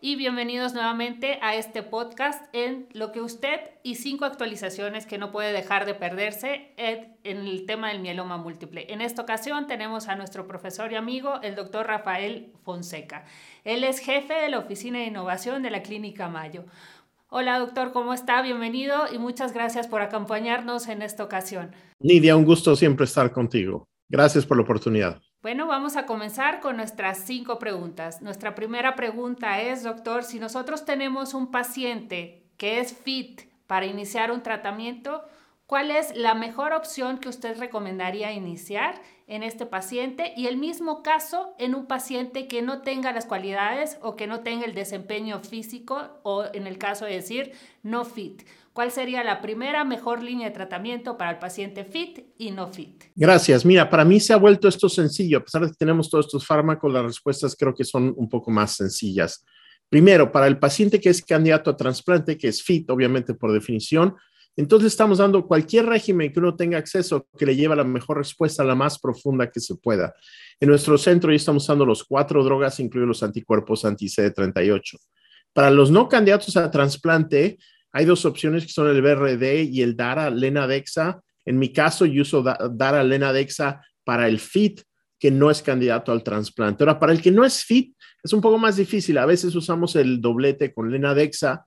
y bienvenidos nuevamente a este podcast en lo que usted y cinco actualizaciones que no puede dejar de perderse en, el tema del mieloma múltiple. En esta ocasión tenemos a nuestro profesor y amigo, el doctor Rafael Fonseca. Él es jefe de la Oficina de Innovación de la Clínica Mayo. Hola doctor, ¿cómo está? Bienvenido y muchas gracias por acompañarnos en esta ocasión. Nidia, un gusto siempre estar contigo. Gracias por la oportunidad. Bueno, vamos a comenzar con nuestras cinco preguntas. Nuestra primera pregunta es, doctor, si nosotros tenemos un paciente que es fit para iniciar un tratamiento, ¿cuál es la mejor opción que usted recomendaría iniciar en este paciente? Y el mismo caso en un paciente que no tenga las cualidades o que no tenga el desempeño físico o en el caso de decir no fit. ¿Cuál sería la primera mejor línea de tratamiento para el paciente fit y no fit? Gracias. Mira, para mí se ha vuelto esto sencillo. A pesar de que tenemos todos estos fármacos, las respuestas creo que son un poco más sencillas. Primero, para el paciente que es candidato a trasplante, que es fit, obviamente por definición, entonces estamos dando cualquier régimen que uno tenga acceso que le lleve a la mejor respuesta, la más profunda que se pueda. En nuestro centro ya estamos usando los cuatro drogas, incluidos los anticuerpos anti-CD38. Para los no candidatos a trasplante, hay dos opciones que son el BRD y el DARA Lenadexa. En mi caso, yo uso DARA Lenadexa para el FIT, que no es candidato al trasplante. Ahora, para el que no es FIT, es un poco más difícil. A veces usamos el doblete con Lenadexa,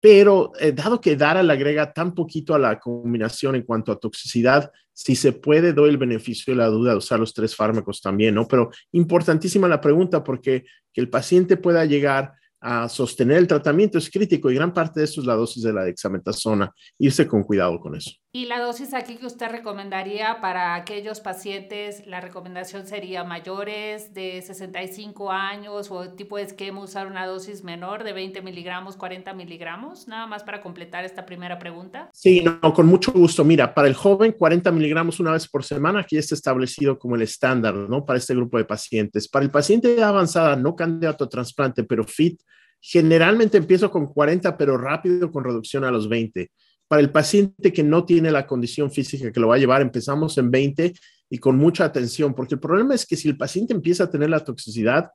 pero eh, dado que DARA le agrega tan poquito a la combinación en cuanto a toxicidad, si se puede, doy el beneficio de la duda de usar los tres fármacos también, ¿no? Pero importantísima la pregunta porque que el paciente pueda llegar a sostener el tratamiento es crítico y gran parte de eso es la dosis de la dexametasona. Irse con cuidado con eso. ¿Y la dosis aquí que usted recomendaría para aquellos pacientes? La recomendación sería mayores de 65 años o tipo de esquema usar una dosis menor de 20 miligramos, 40 miligramos, nada más para completar esta primera pregunta. Sí, no, con mucho gusto. Mira, para el joven 40 miligramos una vez por semana, aquí está establecido como el estándar, ¿no? Para este grupo de pacientes. Para el paciente de avanzada, no candidato a trasplante, pero fit, generalmente empiezo con 40, pero rápido con reducción a los 20 para el paciente que no tiene la condición física que lo va a llevar, empezamos en 20 y con mucha atención, porque el problema es que si el paciente empieza a tener la toxicidad,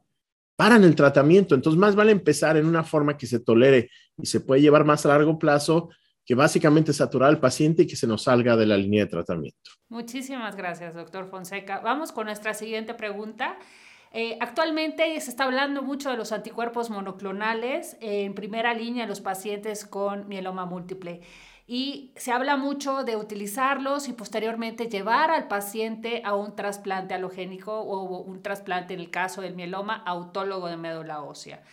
paran el tratamiento. Entonces, más vale empezar en una forma que se tolere y se puede llevar más a largo plazo que básicamente saturar al paciente y que se nos salga de la línea de tratamiento. Muchísimas gracias, doctor Fonseca. Vamos con nuestra siguiente pregunta. Eh, actualmente se está hablando mucho de los anticuerpos monoclonales en primera línea en los pacientes con mieloma múltiple y se habla mucho de utilizarlos y posteriormente llevar al paciente a un trasplante halogénico o un trasplante en el caso del mieloma autólogo de médula ósea.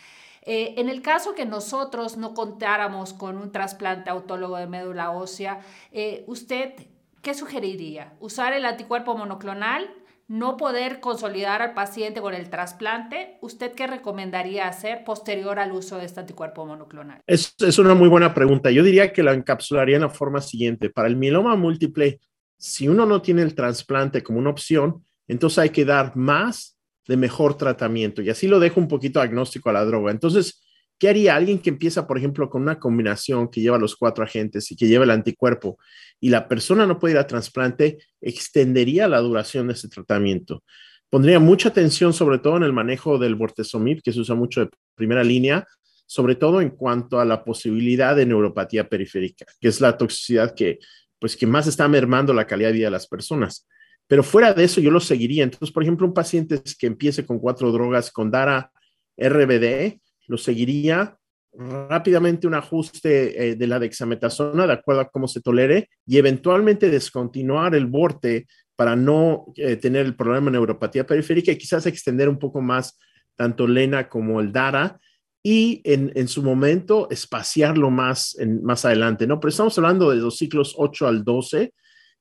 Eh, en el caso que nosotros no contáramos con un trasplante autólogo de médula ósea, eh, ¿usted qué sugeriría? ¿Usar el anticuerpo monoclonal no poder consolidar al paciente con el trasplante, ¿usted qué recomendaría hacer posterior al uso de este anticuerpo monoclonal? Es, una muy buena pregunta. Yo diría que la encapsularía en la forma siguiente. Para el mieloma múltiple, si uno no tiene el trasplante como una opción, entonces hay que dar más de mejor tratamiento y así lo dejo un poquito agnóstico a la droga. Entonces, ¿qué haría alguien que empieza, por ejemplo, con una combinación que lleva los cuatro agentes y que lleva el anticuerpo y la persona no puede ir a trasplante, extendería la duración de ese tratamiento. Pondría mucha atención sobre todo en el manejo del bortezomib, que se usa mucho de primera línea, sobre todo en cuanto a la posibilidad de neuropatía periférica, que es la toxicidad que, pues, que más está mermando la calidad de vida de las personas. Pero fuera de eso, yo lo seguiría. Entonces, por ejemplo, un paciente que empiece con cuatro drogas con DARA RBD, lo seguiría rápidamente un ajuste eh, de la dexametasona de acuerdo a cómo se tolere y eventualmente descontinuar el borte para no eh, tener el problema de neuropatía periférica y quizás extender un poco más tanto LENA como el DARA y en, su momento espaciarlo más, en, más adelante, ¿no? Pero estamos hablando de los ciclos 8 al 12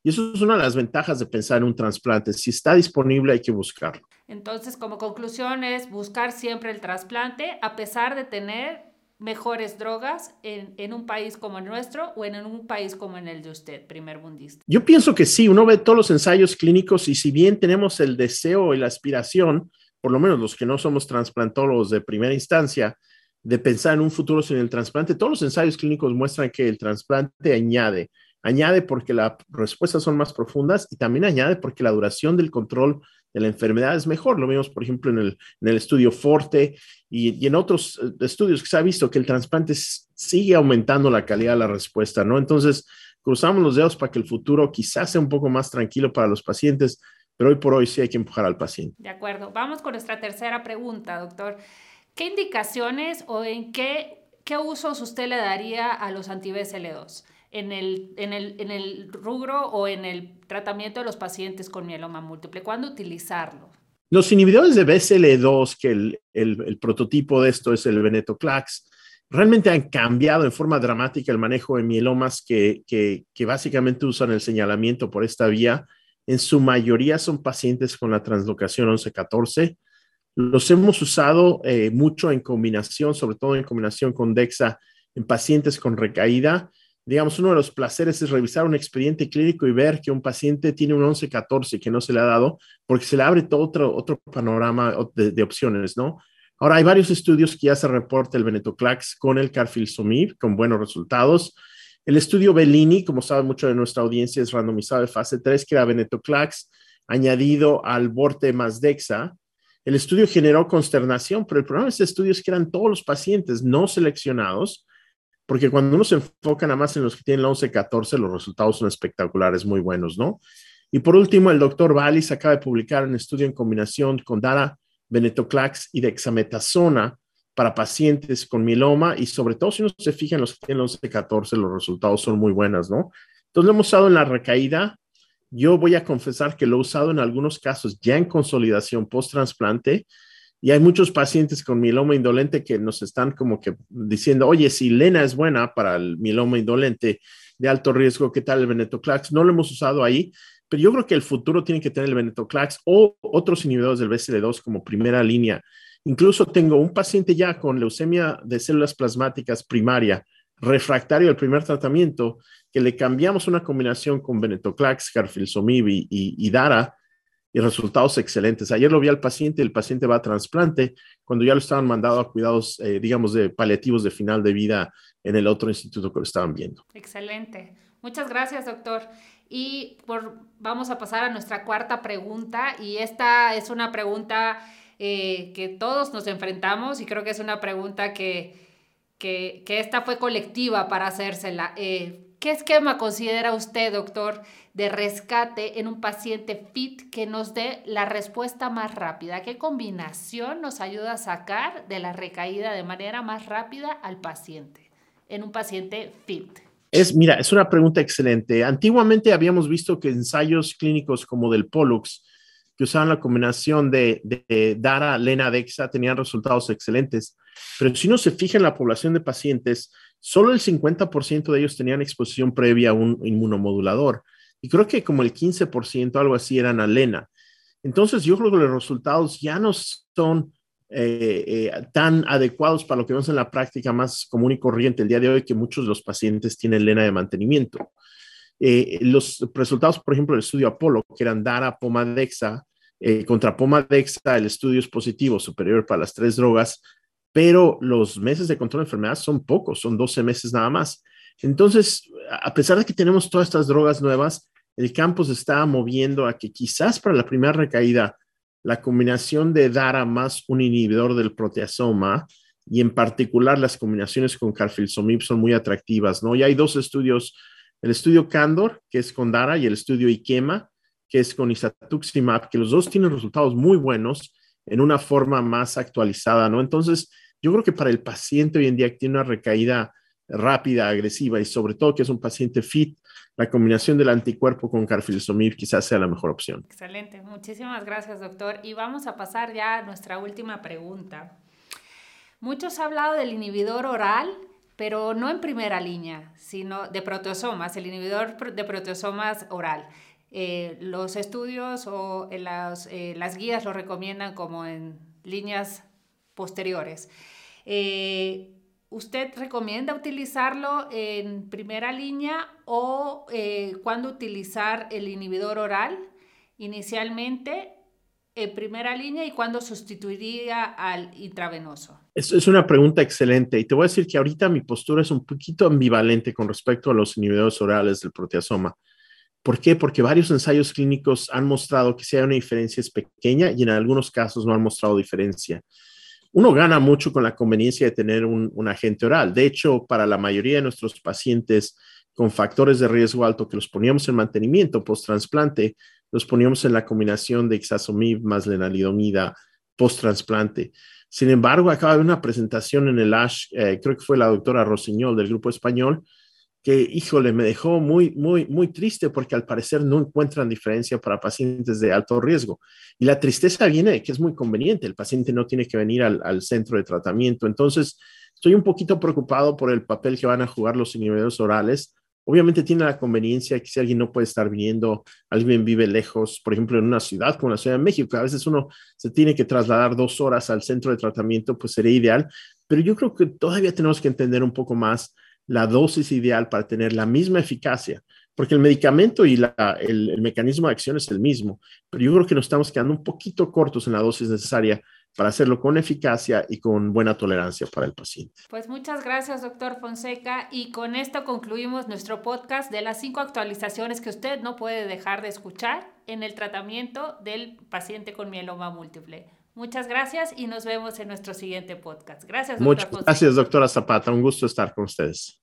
y eso es una de las ventajas de pensar en un trasplante. Si está disponible hay que buscarlo. Entonces, como conclusión es buscar siempre el trasplante a pesar de tener mejores drogas en, un país como el nuestro o en un país como en el de usted, primer mundista? Yo pienso que sí, uno ve todos los ensayos clínicos y si bien tenemos el deseo y la aspiración, por lo menos los que no somos trasplantólogos de primera instancia, de pensar en un futuro sin el trasplante, todos los ensayos clínicos muestran que el trasplante añade, añade porque las respuestas son más profundas y también añade porque la duración del control de la enfermedad es mejor. Lo vimos, por ejemplo, en el, en el estudio Forte y, y, en otros eh, estudios que se ha visto que el trasplante sigue aumentando la calidad de la respuesta, ¿no? Entonces, cruzamos los dedos para que el futuro quizás sea un poco más tranquilo para los pacientes, pero hoy por hoy sí hay que empujar al paciente. De acuerdo. Vamos con nuestra tercera pregunta, doctor. ¿Qué indicaciones o en qué, qué usos usted le daría a los anti-BCL2? En el, en, el, en el rubro o en el tratamiento de los pacientes con mieloma múltiple? ¿Cuándo utilizarlo? Los inhibidores de BCL2, que el, el, prototipo de esto es el venetoclax, realmente han cambiado en forma dramática el manejo de mielomas que, que, que, básicamente usan el señalamiento por esta vía. En su mayoría son pacientes con la translocación 1114. Los hemos usado eh, mucho en combinación, sobre todo en combinación con DEXA en pacientes con recaída. Digamos, uno de los placeres es revisar un expediente clínico y ver que un paciente tiene un 1114 que no se le ha dado porque se le abre todo otro, otro panorama de, opciones, ¿no? Ahora, hay varios estudios que ya se reporta el venetoclax con el carfilzomib con buenos resultados. El estudio Bellini, como sabe mucho de nuestra audiencia, es randomizado de fase 3, que era venetoclax añadido al borte más DEXA. El estudio generó consternación, pero el problema de este estudio es que eran todos los pacientes no seleccionados, porque cuando uno se enfoca nada más en los que tienen la 11-14, los resultados son espectaculares, muy buenos, ¿no? Y por último, el doctor Vallis acaba de publicar un estudio en combinación con Dara venetoclax y dexametasona para pacientes con mieloma y sobre todo si uno se fija en los que tienen 11-14, los resultados son muy buenos, ¿no? Entonces lo hemos usado en la recaída. Yo voy a confesar que lo he usado en algunos casos ya en consolidación post-trasplante y hay muchos pacientes con mieloma indolente que nos están como que diciendo, oye, si Lena es buena para el mieloma indolente de alto riesgo, ¿qué tal el venetoclax? No lo hemos usado ahí, pero yo creo que el futuro tiene que tener el venetoclax o otros inhibidores del BCL2 como primera línea. Incluso tengo un paciente ya con leucemia de células plasmáticas primaria, refractario al primer tratamiento, que le cambiamos una combinación con venetoclax, carfilzomib y, y, y Dara, y resultados excelentes. Ayer lo vi al paciente, el paciente va a trasplante, cuando ya lo estaban mandado a cuidados, eh, digamos, de paliativos de final de vida en el otro instituto que lo estaban viendo. Excelente. Muchas gracias, doctor. Y por, vamos a pasar a nuestra cuarta pregunta. Y esta es una pregunta eh, que todos nos enfrentamos y creo que es una pregunta que, que, que esta fue colectiva para hacérsela. Eh, ¿Qué esquema considera usted, doctor, de rescate en un paciente fit que nos dé la respuesta más rápida? ¿Qué combinación nos ayuda a sacar de la recaída de manera más rápida al paciente en un paciente fit? Es, mira, es una pregunta excelente. Antiguamente habíamos visto que ensayos clínicos como del Pollux, que usaban la combinación de, de Dara, Lena, Dexa, tenían resultados excelentes. Pero si uno se fija en la población de pacientes, solo el 50% de ellos tenían exposición previa a un inmunomodulador. Y creo que como el 15%, algo así, eran a Lena. Entonces, yo creo que los resultados ya no son eh, eh, tan adecuados para lo que vemos en la práctica más común y corriente el día de hoy, que muchos de los pacientes tienen lena de mantenimiento. Eh, los resultados, por ejemplo, del estudio Apolo, que eran Dara, Pomadexa, contra Pomadexa, el estudio es positivo, superior para las tres drogas, pero los meses de control de enfermedad son pocos, son 12 meses nada más. Entonces, a pesar de que tenemos todas estas drogas nuevas, el campo se está moviendo a que quizás para la primera recaída la combinación de DARA más un inhibidor del proteasoma y en particular las combinaciones con carfilzomib son muy atractivas, ¿no? Y hay dos estudios, el estudio Candor, que es con DARA, y el estudio Ikema, que es con isatuximab, que los dos tienen resultados muy buenos en una forma más actualizada, ¿no? Entonces, yo creo que para el paciente hoy en día que tiene una recaída rápida, agresiva y sobre todo que es un paciente fit, la combinación del anticuerpo con carfilzomib quizás sea la mejor opción. Excelente, muchísimas gracias doctor. Y vamos a pasar ya a nuestra última pregunta. Muchos han hablado del inhibidor oral, pero no en primera línea, sino de proteosomas, el inhibidor de proteosomas oral. Eh, los estudios o las, eh, las guías lo recomiendan como en líneas posteriores. Eh, ¿Usted recomienda utilizarlo en primera línea o eh, cuándo utilizar el inhibidor oral inicialmente en primera línea y cuándo sustituiría al intravenoso? Es, es, una pregunta excelente y te voy a decir que ahorita mi postura es un poquito ambivalente con respecto a los inhibidores orales del proteasoma. ¿Por qué? Porque varios ensayos clínicos han mostrado que si hay una diferencia es pequeña y en algunos casos no han mostrado diferencia. Uno gana mucho con la conveniencia de tener un, agente oral. De hecho, para la mayoría de nuestros pacientes con factores de riesgo alto que los poníamos en mantenimiento post-trasplante, los poníamos en la combinación de ixazomib más lenalidomida post-trasplante. Sin embargo, acaba de una presentación en el ASH, eh, creo que fue la doctora Rosiñol del grupo español, que, híjole, me dejó muy, muy, muy triste porque al parecer no encuentran diferencia para pacientes de alto riesgo. Y la tristeza viene de que es muy conveniente, el paciente no tiene que venir al, al centro de tratamiento. Entonces, estoy un poquito preocupado por el papel que van a jugar los inhibidores orales. Obviamente tiene la conveniencia que si alguien no puede estar viniendo, alguien vive lejos, por ejemplo, en una ciudad como la Ciudad de México, a veces uno se tiene que trasladar dos horas al centro de tratamiento, pues sería ideal. Pero yo creo que todavía tenemos que entender un poco más la dosis ideal para tener la misma eficacia, porque el medicamento y el, mecanismo de acción es el mismo, pero yo creo que nos estamos quedando un poquito cortos en la dosis necesaria para hacerlo con eficacia y con buena tolerancia para el paciente. Pues muchas gracias, doctor Fonseca. Y con esto concluimos nuestro podcast de las cinco actualizaciones que usted no puede dejar de escuchar en el tratamiento del paciente con mieloma múltiple. Muchas gracias y nos vemos en nuestro siguiente podcast. Gracias, doctor Muchas gracias, doctora Zapata. Un gusto estar con ustedes.